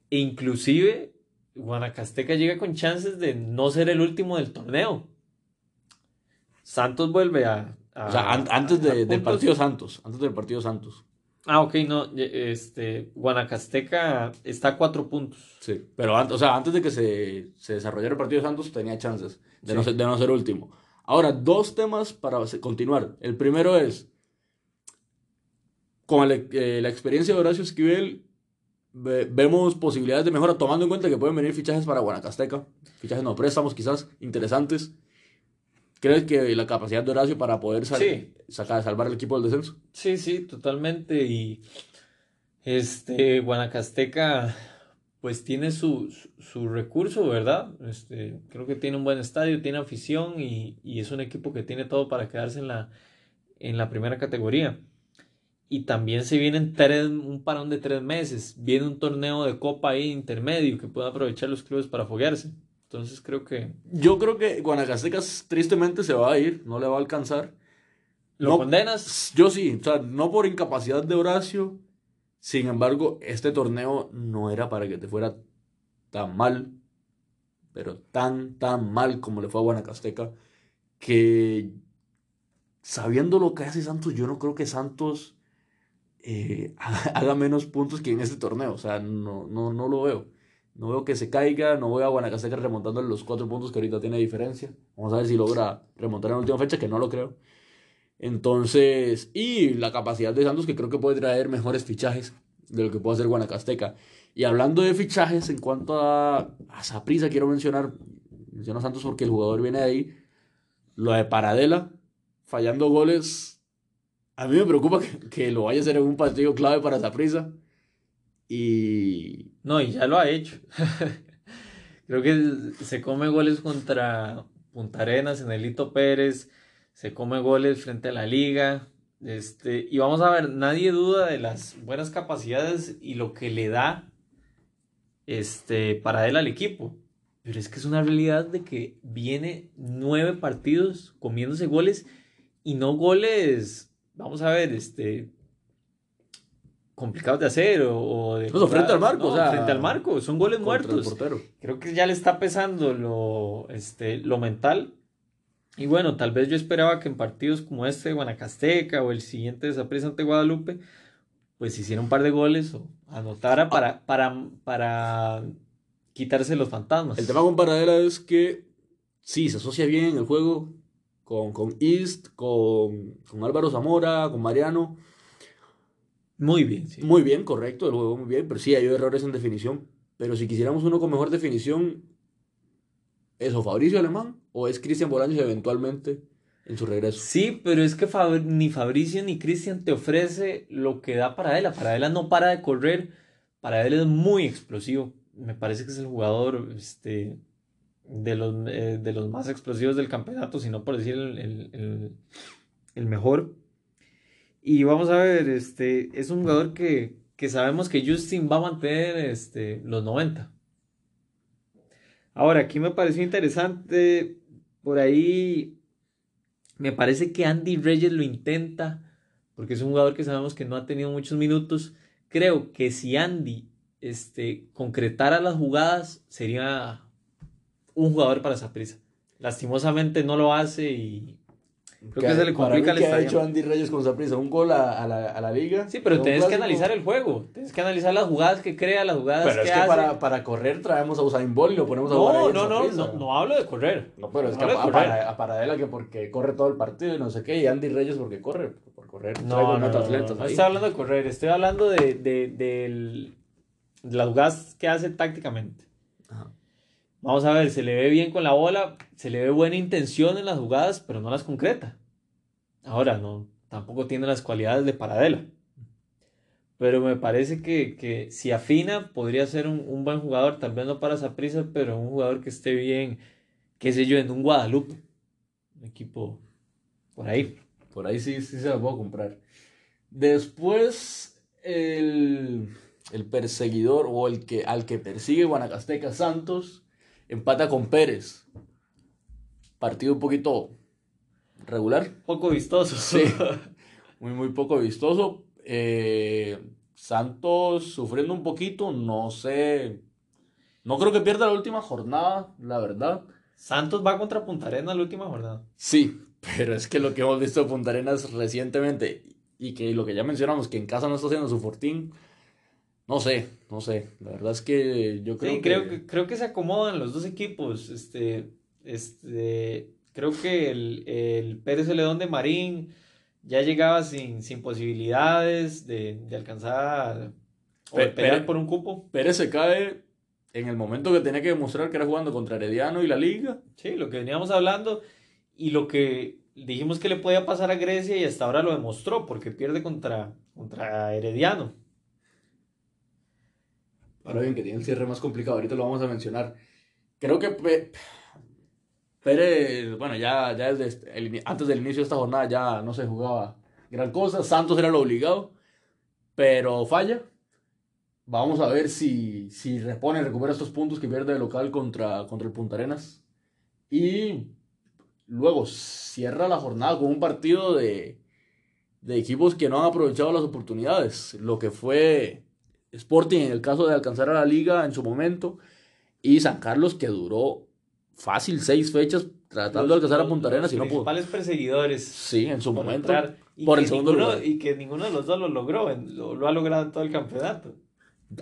E inclusive Guanacasteca llega con chances de no ser el último del torneo. Santos vuelve a... o sea, antes del partido Santos. Antes del partido Santos. Ah, ok, no. Este, Guanacasteca está a cuatro puntos. Sí, pero antes, o sea, antes de que se, se desarrollara el partido Santos tenía chances de, no ser, de no ser último. Ahora, dos temas para continuar. El primero es, con eh, la experiencia de Horacio Esquivel, vemos posibilidades de mejora, tomando en cuenta que pueden venir fichajes para Guanacasteca, fichajes no préstamos quizás interesantes. ¿Crees que la capacidad de Horacio para poder sacar, salvar el equipo del descenso? Sí, sí, totalmente. Y este Guanacasteca pues tiene su, su, recurso, ¿verdad? Este, creo que tiene un buen estadio, tiene afición y, y, es un equipo que tiene todo para quedarse en la, en la primera categoría. Y también se vienen tres, un parón de tres meses. Viene un torneo de copa ahí intermedio que pueden aprovechar los clubes para foguearse. Entonces creo que... Yo creo que Guanacastecas tristemente se va a ir, no le va a alcanzar. ¿Lo condenas? Yo sí, o sea, no por incapacidad de Horacio. Sin embargo, este torneo no era para que te fuera tan mal, pero tan, tan mal como le fue a Guanacasteca, que sabiendo lo que hace Santos, yo no creo que Santos eh, haga menos puntos que en este torneo. O sea, no, no, no lo veo. No veo que se caiga, no veo a Guanacasteca remontando los cuatro puntos que ahorita tiene diferencia. Vamos a ver si logra remontar en la última fecha, que no lo creo. Entonces, y la capacidad de Santos que creo que puede traer mejores fichajes de lo que puede hacer Guanacasteca. Y hablando de fichajes, en cuanto a, a Saprisa, quiero mencionar, menciono a Santos porque el jugador viene de ahí, lo de Paradela, fallando goles a mí me preocupa que, lo vaya a hacer en un partido clave para Zaprisa. Y. No, y ya lo ha hecho. Creo que se come goles contra Punta Arenas, Enelito Pérez, se come goles frente a la liga. Este, y vamos a ver, nadie duda de las buenas capacidades y lo que le da este, para él al equipo. Pero es que es una realidad de que viene nueve partidos comiéndose goles y no goles vamos a ver, este complicados de hacer o, de frente al marco, o sea, frente al marco, son goles muertos. Creo que ya le está pesando lo, este, lo mental. Y bueno, tal vez yo esperaba que en partidos como este de Guanacasteca o el siguiente de Zaprisa ante Guadalupe, pues hiciera un par de goles o anotara para, para, para quitarse los fantasmas. El tema con Paradela es que sí, se asocia bien el juego, con, con East, con, con, Álvaro Zamora, con Mariano. Muy bien, sí. Muy bien, correcto, el juego muy bien, pero sí hay errores en definición. Pero si quisiéramos uno con mejor definición, ¿es o Fabricio Alemán o es Cristian Bolaños eventualmente en su regreso? Sí, pero es que ni Fabricio ni Cristian te ofrece lo que da para él. Para él no para de correr, para él es muy explosivo. Me parece que es el jugador este, de los, eh, de los más explosivos del campeonato, sino por decir el, mejor. Y vamos a ver, este, es un jugador que, sabemos que Justin va a mantener este, los 90. Ahora, aquí me pareció interesante, por ahí me parece que Andy Reyes lo intenta, porque es un jugador que sabemos que no ha tenido muchos minutos. Creo que si Andy este, concretara las jugadas, sería un jugador para esa prisa. Lastimosamente no lo hace y creo que se le complica el ¿Qué ha hecho Andy Reyes con prisa? ¿Un gol a, la, a la, liga? Sí, pero tienes que analizar el juego. Tienes que analizar las jugadas que crea, las jugadas pero que es que Para, para correr traemos a Usain Bolt y lo ponemos a no, jugar No, no, no, no hablo de correr. No, pero es que a, para, a Paradela que porque corre todo el partido y no sé qué, y Andy Reyes porque corre, por correr. No, no, no, no, estoy hablando de correr, estoy hablando de, de, del las jugadas que hace tácticamente. Vamos a ver, se le ve bien con la bola, se le ve buena intención en las jugadas, pero no las concreta. Ahora, no, tampoco tiene las cualidades de Paradela. Pero me parece que, si afina, podría ser un, buen jugador, tal vez no para esa prisa, pero un jugador que esté bien, qué sé yo, en un Guadalupe. Un equipo por ahí. Por ahí sí, sí se lo puedo comprar. Después, el, el perseguidor o el que al que persigue Guanacasteca Santos empata con Pérez. Partido un poquito regular. Poco vistoso. Sí, muy, muy poco vistoso. Eh, Santos sufriendo un poquito, no sé. No creo que pierda la última jornada, la verdad. Santos va contra Punta Arenas la última jornada. Sí, pero es que lo que hemos visto de Punta Arenas recientemente y que lo que ya mencionamos, que en casa no está haciendo su fortín, no sé, no sé. La verdad es que yo creo sí, creo que... creo que se acomodan los dos equipos. Este, este, creo que el, el Pérez Celedón de Marín ya llegaba sin, sin posibilidades de, de alcanzar o de pelear por un cupo. Pérez se cae en el momento que tenía que demostrar que era jugando contra Herediano y la Liga. Sí, lo que veníamos hablando y lo que dijimos que le podía pasar a Grecia y hasta ahora lo demostró porque pierde contra, contra Herediano. Ahora bien, que tiene el cierre más complicado, ahorita lo vamos a mencionar. Creo que Pérez, bueno, ya, ya desde antes del inicio de esta jornada ya no se jugaba gran cosa. Santos era lo obligado, pero falla. Vamos a ver si, si repone, recupera estos puntos que pierde de local contra, contra el Punta Arenas. Y luego cierra la jornada con un partido de, de equipos que no han aprovechado las oportunidades. Lo que fue Sporting en el caso de alcanzar a la liga en su momento y San Carlos que duró fácil seis fechas tratando de alcanzar a Punta Arenas y no pudo. principales perseguidores. Sí, en su momento. por el segundo lugar. Y que ninguno de los dos lo logró, lo, ha logrado en todo el campeonato.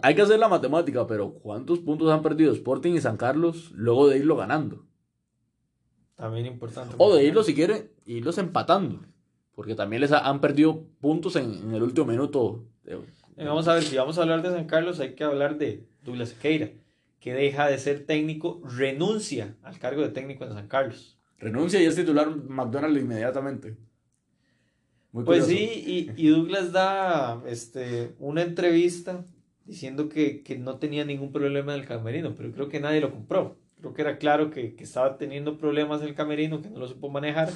Hay que hacer la matemática, pero ¿cuántos puntos han perdido Sporting y San Carlos luego de irlo ganando? También importante. O de irlo, si quieren, irlos empatando. Porque también les han perdido puntos en, en el último minuto. Eh, vamos a ver, si vamos a hablar de San Carlos, hay que hablar de Douglas Sequeira, que deja de ser técnico, renuncia al cargo de técnico en San Carlos. Renuncia y es titular McDonald's inmediatamente. pues sí, y, Douglas da este, una entrevista diciendo que, no tenía ningún problema en el camerino, pero creo que nadie lo compró. Creo que era claro que, que estaba teniendo problemas en el camerino, que no lo supo manejar.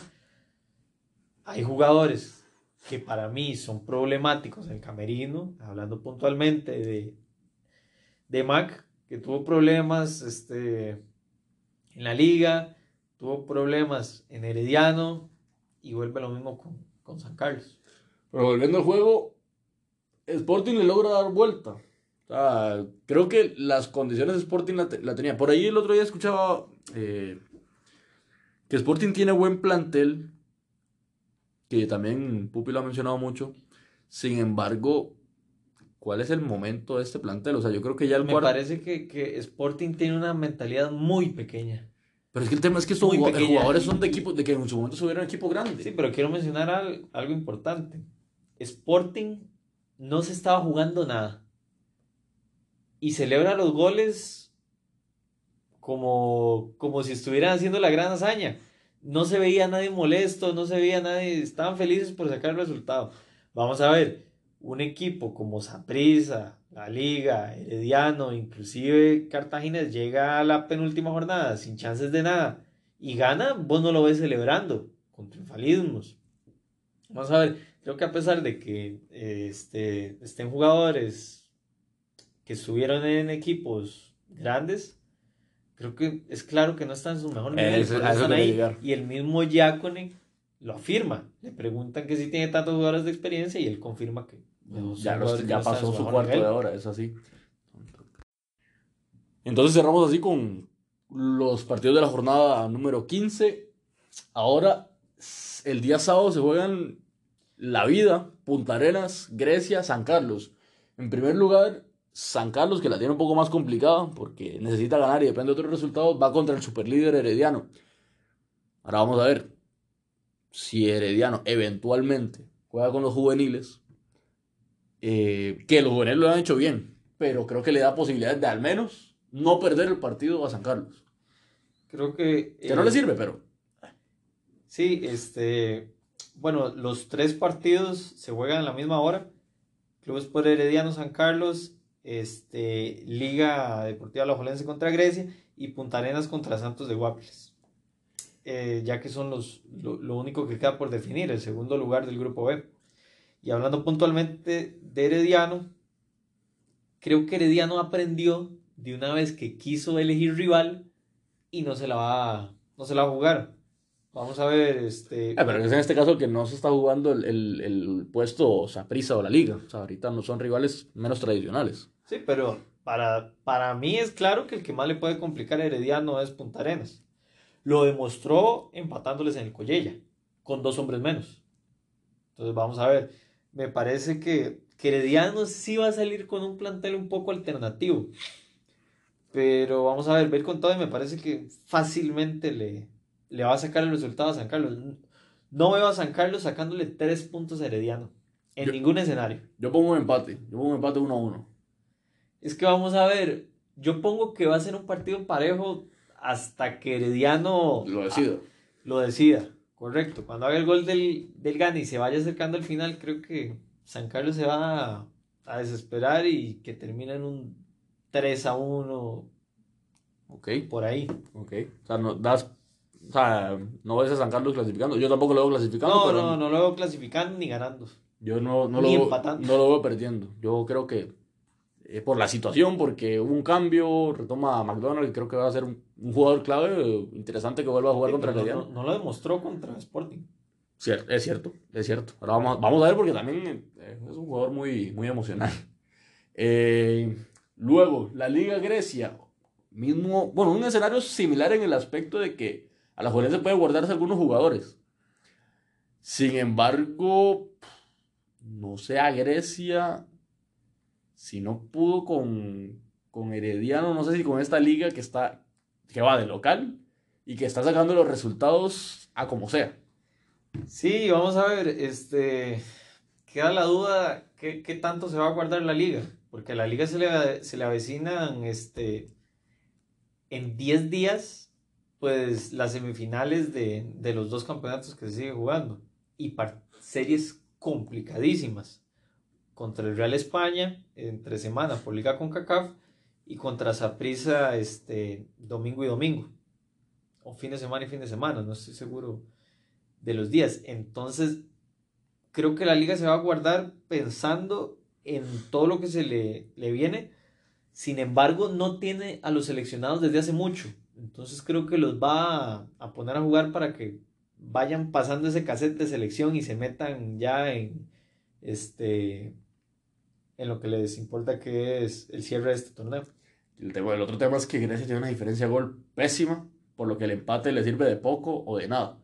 Hay jugadores que para mí son problemáticos en el camerino, hablando puntualmente de, de Mac, que tuvo problemas este, en la liga, tuvo problemas en Herediano y vuelve lo mismo con, con San Carlos. Pero volviendo al juego, Sporting le logra dar vuelta. creo que las condiciones de Sporting la, tenía. Por ahí el otro día escuchaba eh, que Sporting tiene buen plantel, que también Pupi lo ha mencionado mucho. Sin embargo, ¿cuál es el momento de este plantel? O sea, yo creo que ya el Me parece que, que, Sporting tiene una mentalidad muy pequeña. Pero es que el tema es que estos jugadores son de equipos, de que en su momento subieron equipo grande. Sí, pero quiero mencionar algo, importante. Sporting no se estaba jugando nada. Y celebra los goles como, como si estuvieran haciendo la gran hazaña no se veía nadie molesto, no se veía nadie, estaban felices por sacar el resultado. Vamos a ver, un equipo como Saprissa, la Liga, Herediano, inclusive Cartagena llega a la penúltima jornada sin chances de nada y gana, vos no lo ves celebrando con triunfalismos. Vamos a ver, creo que a pesar de que este, estén jugadores que estuvieron en equipos grandes, creo que es claro que no está en su mejor nivel. y el mismo Yacone lo afirma. Le preguntan que si tiene tantos jugadores de experiencia y él confirma que ya, ya pasó su, cuarto de hora, es así. Entonces cerramos así con los partidos de la jornada número 15. Ahora, el día sábado se juegan La Vida, Punta Arenas, Grecia, San Carlos. En primer lugar, San Carlos, que la tiene un poco más complicada porque necesita ganar y depende de otros resultados, va contra el superlíder Herediano. Ahora vamos a ver si Herediano eventualmente juega con los juveniles, eh, que los juveniles lo han hecho bien, pero creo que le da posibilidades de al menos no perder el partido a San Carlos. Creo que... Que no le sirve, pero... Sí, este... Bueno, los tres partidos se juegan a la misma hora. Clubes por Herediano San Carlos, este, Liga Deportiva Alajuelense contra Grecia y Punta Arenas contra Santos de Guapiles. Eh, ya que son los, lo, lo, único que queda por definir, el segundo lugar del grupo B. Y hablando puntualmente de Herediano, creo que Herediano aprendió de una vez que quiso elegir rival y no se la va, no se la va a jugar. Vamos a ver, este... Ah, pero es en este caso que no se está jugando el, el, el puesto Saprissa o la Liga. O sea, ahorita no son rivales menos tradicionales. Sí, pero para, para mí es claro que el que más le puede complicar a Herediano es Punta Arenas. Lo demostró empatándoles en el Collella, con dos hombres menos. Entonces vamos a ver, me parece que, que Herediano sí va a salir con un plantel un poco alternativo. Pero vamos a ver, ver con todo y me parece que fácilmente le, le va a sacar el resultado a San Carlos. No veo a San Carlos sacándole tres puntos a Herediano. En Yo- ningún escenario. Yo pongo un empate. Yo pongo un empate 1 a 1. Es que vamos a ver. Yo pongo que va a ser un partido parejo hasta que Herediano Lo decido. ah, lo decida. Correcto. Cuando haga el gol del, del Gane y se vaya acercando al final, creo que San Carlos se va a, a desesperar y que termine en un 3 a 1 Ok, por ahí. ok. O sea, no, das, o sea, no ves a San Carlos clasificando. Yo tampoco lo veo clasificando, No, pero no, no lo veo clasificando ni ganando. yo no, no, Ni lo, empatando. no lo veo perdiendo. Yo creo que eh, por la situación, porque hubo un cambio, retoma a McDonald y creo que va a ser un, un jugador clave, eh, interesante que vuelva a jugar Sí, contra el no, no- lo demostró contra Sporting. Cier- es cierto, es cierto. Ahora vamos, vamos a ver porque también eh, es un jugador muy, muy emocional. Eh, luego, la Liga Grecia, mismo, bueno, un escenario similar en el aspecto de que a la se puede guardarse algunos jugadores. Sin embargo, no sé a Grecia, si no pudo con, con Herediano, no sé si con esta liga que está, que va de local y que está sacando los resultados a como sea. Sí, vamos a ver, este, queda la duda qué, qué tanto se va a guardar la liga, porque a la liga se le, se le avecinan, este, en 10 días, pues las semifinales de, de los dos campeonatos que se siguen jugando, y series complicadísimas, contra el Real España, entre semana por Liga CONCACAF, y contra Saprissa, este, domingo y domingo, o fin de semana y fin de semana, no estoy seguro de los días. Entonces, creo que la liga se va a guardar pensando en todo lo que se le, le viene. Sin embargo, no tiene a los seleccionados desde hace mucho. Entonces, creo que los va a, poner a jugar para que vayan pasando ese cassette de selección y se metan ya en este en lo que les importa que es el cierre de este torneo. El, tema- el otro tema es que Grecia tiene una diferencia de gol pésima, por lo que el empate le sirve de poco o de nada.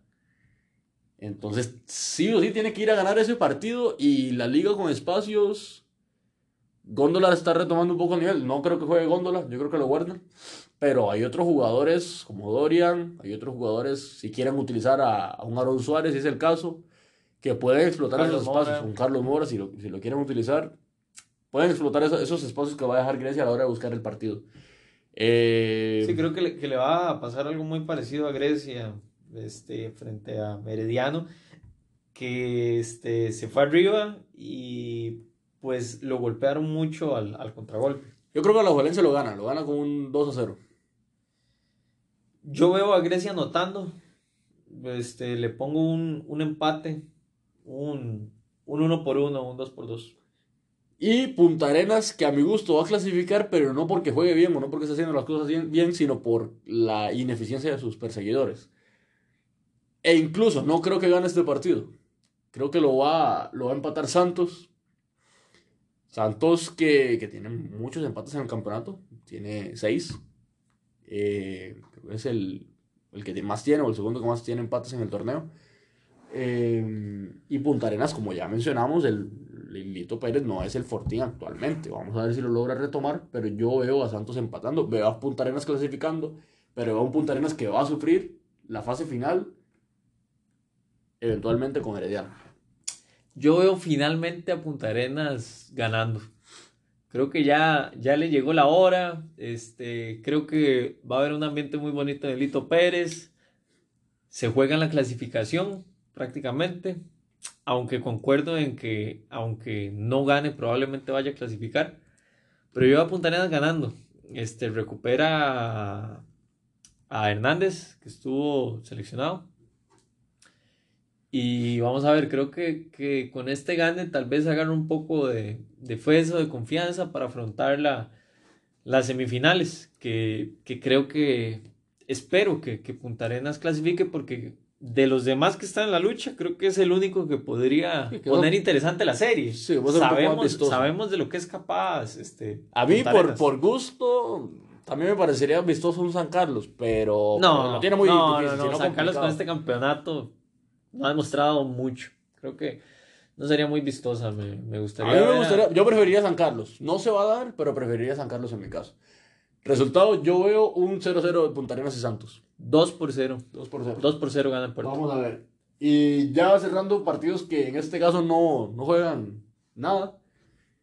Entonces, sí o sí tiene que ir a ganar ese partido y la liga con espacios. Góndola está retomando un poco el nivel. No creo que juegue Góndola, yo creo que lo guardan. Pero hay otros jugadores como Dorian, hay otros jugadores, si quieren utilizar a, a un Aaron Suárez, si es el caso, que pueden explotar Carlos esos espacios. Mora. Un Carlos Mora, si lo, si lo quieren utilizar, pueden explotar eso- esos espacios que va a dejar Grecia a la hora de buscar el partido. Eh, Sí, creo que le, que le va a pasar algo muy parecido a Grecia este, frente a Merediano, que este, se fue arriba y pues lo golpearon mucho al, al contragolpe. Yo creo que la Juelense lo gana, lo gana con un 2 a 0. Yo veo a Grecia anotando, este, le pongo un, un empate, un, un uno por uno, un dos por dos. Y Punta Arenas, que a mi gusto va a clasificar, pero no porque juegue bien o no porque esté haciendo las cosas bien, bien, sino por la ineficiencia de sus perseguidores. E incluso no creo que gane este partido. Creo que lo va, lo va a empatar Santos. Santos que, que tiene muchos empates en el campeonato. Tiene seis. Eh, es el, el que más tiene o el segundo que más tiene empates en el torneo. Eh, y Punta Arenas, como ya mencionamos, el Lilito Pérez no es el Fortín actualmente. Vamos a ver si lo logra retomar, pero yo veo a Santos empatando, veo a Punta Arenas clasificando, pero veo a un Punta Arenas que va a sufrir la fase final, eventualmente con Herediano. Yo veo finalmente a Punta Arenas ganando. Creo que ya, ya le llegó la hora. Este, creo que va a haber un ambiente muy bonito de Lito Pérez. Se juega en la clasificación prácticamente. Aunque concuerdo en que, aunque no gane, probablemente vaya a clasificar. Pero yo voy a ganando. Este, recupera a Hernández, que estuvo seleccionado. Y vamos a ver, creo que, con este gane tal vez hagan un poco de, de fuerza, de confianza para afrontar la, las semifinales, que, creo que espero que, que Punta Arenas clasifique porque de los demás que están en la lucha, creo que es el único que podría poner interesante la serie. sabemos, sabemos de lo que es capaz. Este, a mí, por, por gusto, también me parecería vistoso un San Carlos, pero no, no tiene muy no, difícil. No, no, San Carlos con este campeonato no ha demostrado mucho. Creo que no sería muy vistosa, me, me gustaría. A mí me gustaría, yo preferiría San Carlos. No se va a dar, pero preferiría San Carlos en mi caso. Resultado, yo veo un 0-0 de Punta Arenas y Santos. 2 por 0. 2 por 0. 2 por 0 gana el Puerto. Vamos a ver. Y ya cerrando partidos que en este caso no, no juegan nada.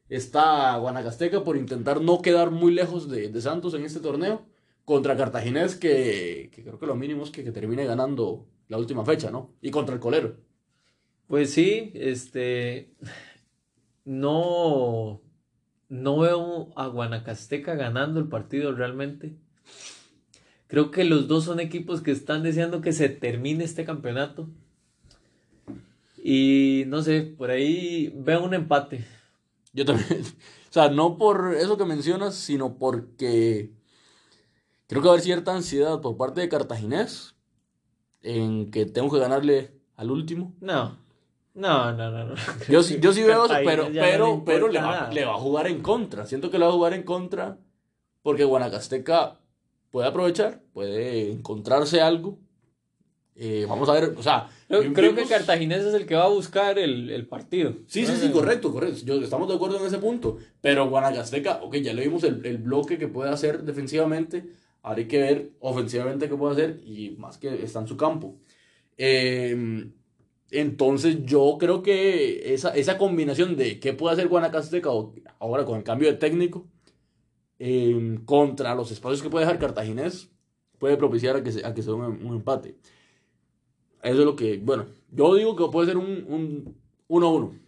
Está Guanacasteca por intentar no quedar muy lejos de, de Santos en este torneo. Contra Cartaginés, que, que creo que lo mínimo es que, que termine ganando la última fecha, ¿no? Y contra el colero. Pues sí, este. No. No veo a Guanacasteca ganando el partido realmente. Creo que los dos son equipos que están deseando que se termine este campeonato. Y no sé, por ahí veo un empate. Yo también. O sea, no por eso que mencionas, sino porque creo que va a haber cierta ansiedad por parte de Cartaginés en que tengo que ganarle al último. No. No, no, no, Yo, yo sí veo eso, pero, pero, pero le, va, le va a jugar en contra. Siento que le va a jugar en contra porque Guanacasteca puede aprovechar, puede encontrarse algo. Eh, vamos a ver, o sea. Creo, que Cartaginés es el que va a buscar el, el partido. Sí, sí, sí, correcto, correcto. Yo, estamos de acuerdo en ese punto. Pero Guanacasteca, ok, ya le vimos el, el bloque que puede hacer defensivamente Ahora hay que ver ofensivamente qué puede hacer y más que está en su campo. Em, entonces yo creo que esa, esa combinación de qué puede hacer Guanacasteca ahora con el cambio de técnico em, contra los espacios que puede dejar Cartaginés puede propiciar a que se, a que sea un, empate. Eso es lo que, bueno, yo digo que puede ser un 1-1.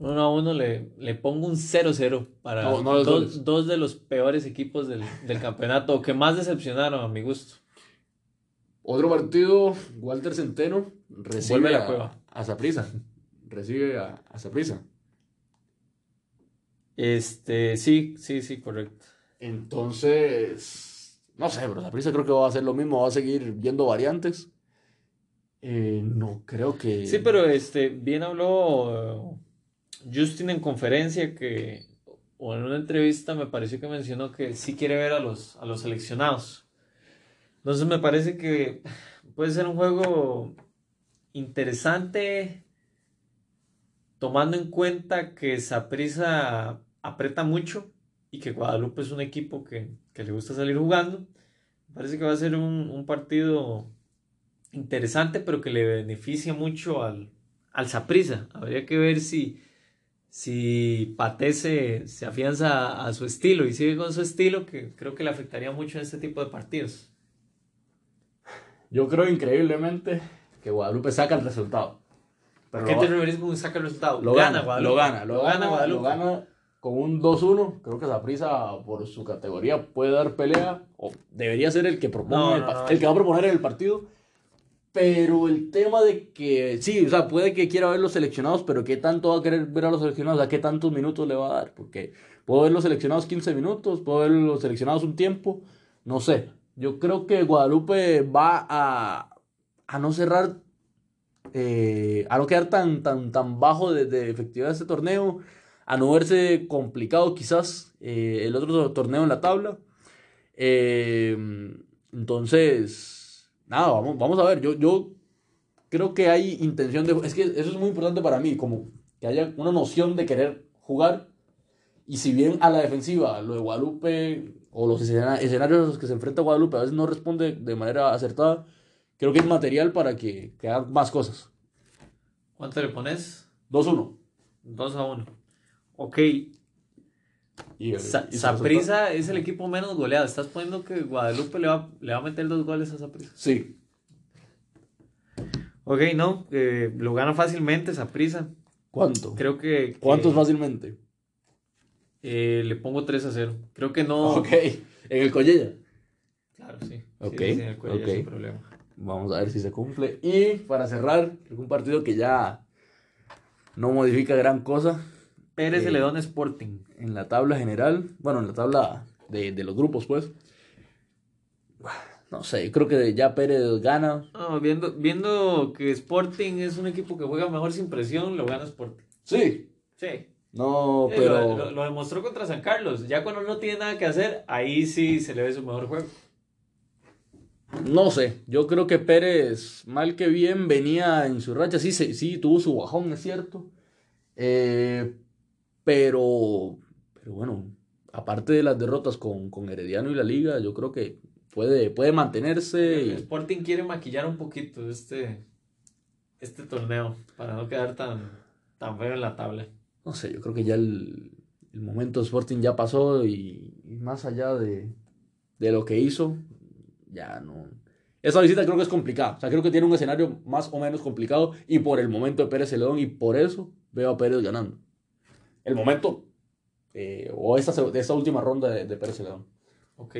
1 a 1 le, le pongo un 0-0 para dos, dos, de los peores equipos del, del campeonato, que más decepcionaron a mi gusto. Otro partido, Walter Centeno recibe a, cueva. a Zaprisa. Recibe a, a Zaprisa. Este, sí, sí, sí, correcto. Entonces, no sé, pero Zaprisa creo que va a hacer lo mismo, va a seguir viendo variantes. Eh, no creo que. Sí, pero este, bien habló Justin en conferencia que, o en una entrevista me pareció que mencionó que sí quiere ver a los, a los seleccionados. Entonces me parece que puede ser un juego interesante, tomando en cuenta que Saprisa aprieta mucho y que Guadalupe es un equipo que, le gusta salir jugando. Me parece que va a ser un, un partido interesante, pero que le beneficia mucho al, al Saprisa. Habría que ver si si Pate se, afianza a, su estilo y sigue con su estilo, que creo que le afectaría mucho en este tipo de partidos. Yo creo increíblemente que Guadalupe saca el resultado. ¿Qué te referís con saca el resultado? Lo gana, Guadalupe. Lo gana, lo, gana, Guadalupe. Lo gana con un 2-1. Creo que prisa por su categoría puede dar pelea o debería ser el que propone el que va a proponer el partido pero el tema de que, sí, o sea, puede que quiera ver los seleccionados, pero ¿qué tanto va a querer ver a los seleccionados? ¿A qué tantos minutos le va a dar? Porque puedo ver los seleccionados 15 minutos, puedo ver los seleccionados un tiempo, no sé. Yo creo que Guadalupe va a, a no cerrar, eh, a no quedar tan, tan, tan bajo de, efectividad de este torneo, a no verse complicado quizás eh, el otro torneo en la tabla. Eh, entonces nada, vamos, vamos a ver, yo, yo creo que hay intención de... Es que eso es muy importante para mí, como que haya una noción de querer jugar. Y si bien a la defensiva, lo de Guadalupe o los escenarios a los que se enfrenta Guadalupe a veces no responde de manera acertada, creo que es material para que, que hagan más cosas. ¿Cuánto le pones? 2-1. 2 a 1. Ok. Saprisa es el equipo menos goleado. Estás poniendo que Guadalupe le va, le va a meter dos goles a Saprisa. Sí. Ok, no, eh, lo gana fácilmente Saprisa. ¿Cuánto? Creo que. ¿Cuánto fácilmente? Eh, le pongo 3 a 0. Creo que no. Ok, en el Collella. Claro, sí. Ok. Sí, en el Collella sin problema. Vamos a ver si se cumple. Y para cerrar, un partido que ya no modifica gran cosa. Pérez eh, León Sporting. En la tabla general, bueno, en la tabla de, de los grupos, pues. No sé, creo que ya Pérez gana. No, viendo, viendo que Sporting es un equipo que juega mejor sin presión, lo gana Sporting. Sí. Sí. No, pero. Lo, lo, demostró contra San Carlos. Ya cuando no tiene nada que hacer, ahí sí se le ve su mejor juego. No sé, yo creo que Pérez, mal que bien, venía en su racha. Sí, sí, tuvo su bajón, es cierto. Eh, pero, pero bueno, aparte de las derrotas con, con, Herediano y la Liga, yo creo que puede, puede mantenerse. El Sporting quiere maquillar un poquito este, este torneo para no quedar tan, tan feo en la tabla. No sé, yo creo que ya el, el momento de Sporting ya pasó y, y más allá de, de lo que hizo, ya no. Esa visita creo que es complicada. O sea, creo que tiene un escenario más o menos complicado y por el momento de Pérez León y por eso veo a Pérez ganando. El momento eh, o esta, esta última ronda de, Pérez León. Ok.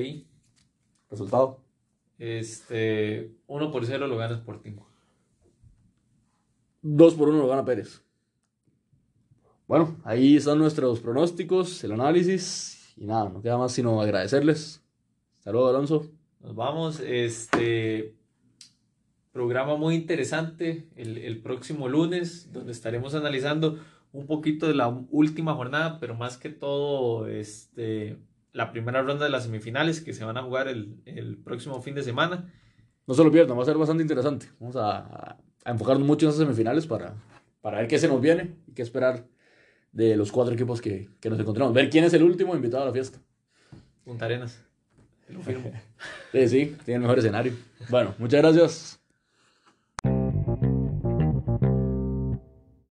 ¿Resultado? Este, 1 por 0 lo gana Sporting. 2 por 1 lo gana Pérez. Bueno, ahí están nuestros pronósticos, el análisis. Y nada, no queda más sino agradecerles. Saludos, Alonso. Nos vamos. Este programa muy interesante el, el, próximo lunes, donde estaremos analizando un poquito de la última jornada, pero más que todo este, la primera ronda de las semifinales que se van a jugar el, el próximo fin de semana. No se lo pierdan, va a ser bastante interesante. Vamos a, a enfocarnos mucho en esas semifinales para, para ver qué se nos viene y qué esperar de los cuatro equipos que, que nos encontramos. Ver quién es el último invitado a la fiesta. Punta Arenas. Lo firmo. sí, sí, tiene el mejor escenario. Bueno, muchas gracias.